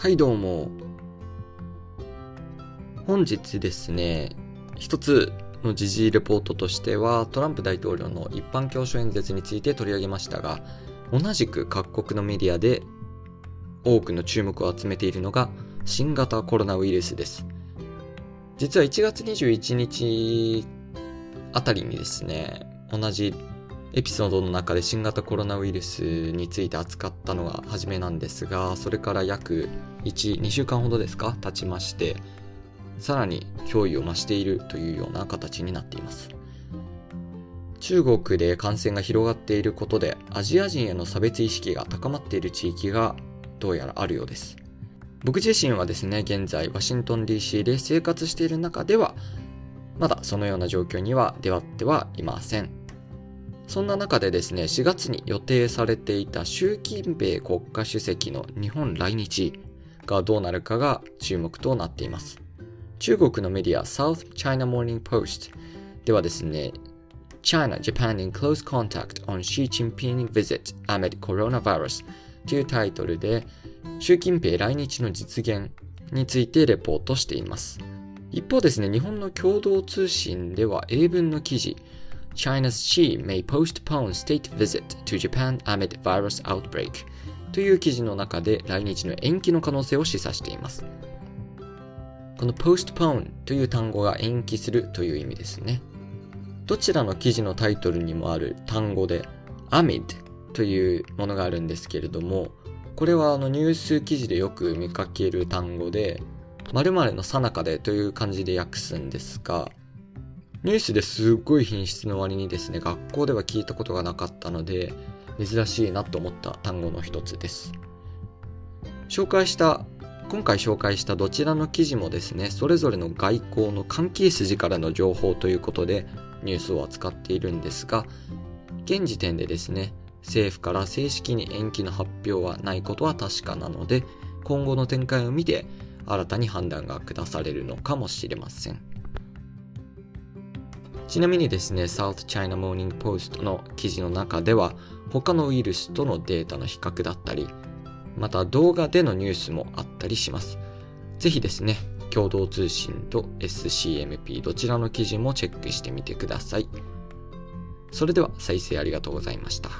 はいどうも。本日ですね、一つの時事レポートとしては、トランプ大統領の一般教書演説について取り上げましたが、同じく各国のメディアで多くの注目を集めているのが新型コロナウイルスです。実は1月21日あたりにですね、同じエピソードの中で新型コロナウイルスについて扱ったのが初めなんですが、それから約1、2週間ほどですか経ちまして、さらに脅威を増しているというような形になっています。中国で感染が広がっていることでアジア人への差別意識が高まっている地域がどうやらあるようです。僕自身はですね、現在ワシントン DC で生活している中では、まだそのような状況には出会ってはいません。そんな中でですね、4月に予定されていた習近平国家主席の日本来日がどうなるかが注目となっています。中国のメディア South China Morning Post ではですね、China, Japan in close contact on Xi Jinping visit amid coronavirus というタイトルで習近平来日の実現についてレポートしています。一方ですね、日本の共同通信では英文の記事 China's Xi may postpone state visit to Japan amid virus outbreak という記事の中で来日の延期の可能性を示唆しています。この postpone という単語が延期するという意味ですね。どちらの記事のタイトルにもある単語で amid というものがあるんですけれども、これはあのニュース記事でよく見かける単語で、〇〇の最中でという感じで訳すんですが、ニュースですっごい品質の割にですね、学校では聞いたことがなかったので、珍しいなと思った単語の一つです。紹介した、今回紹介したどちらの記事もですね、それぞれの外交の関係筋からの情報ということでニュースを扱っているんですが、現時点でですね、政府から正式に延期の発表はないことは確かなので、今後の展開を見て新たに判断が下されるのかもしれません。ちなみにですね、South China Morning Post の記事の中では、他のウイルスとのデータの比較だったり、また動画でのニュースもあったりします。ぜひですね、共同通信と SCMP どちらの記事もチェックしてみてください。それでは再生ありがとうございました。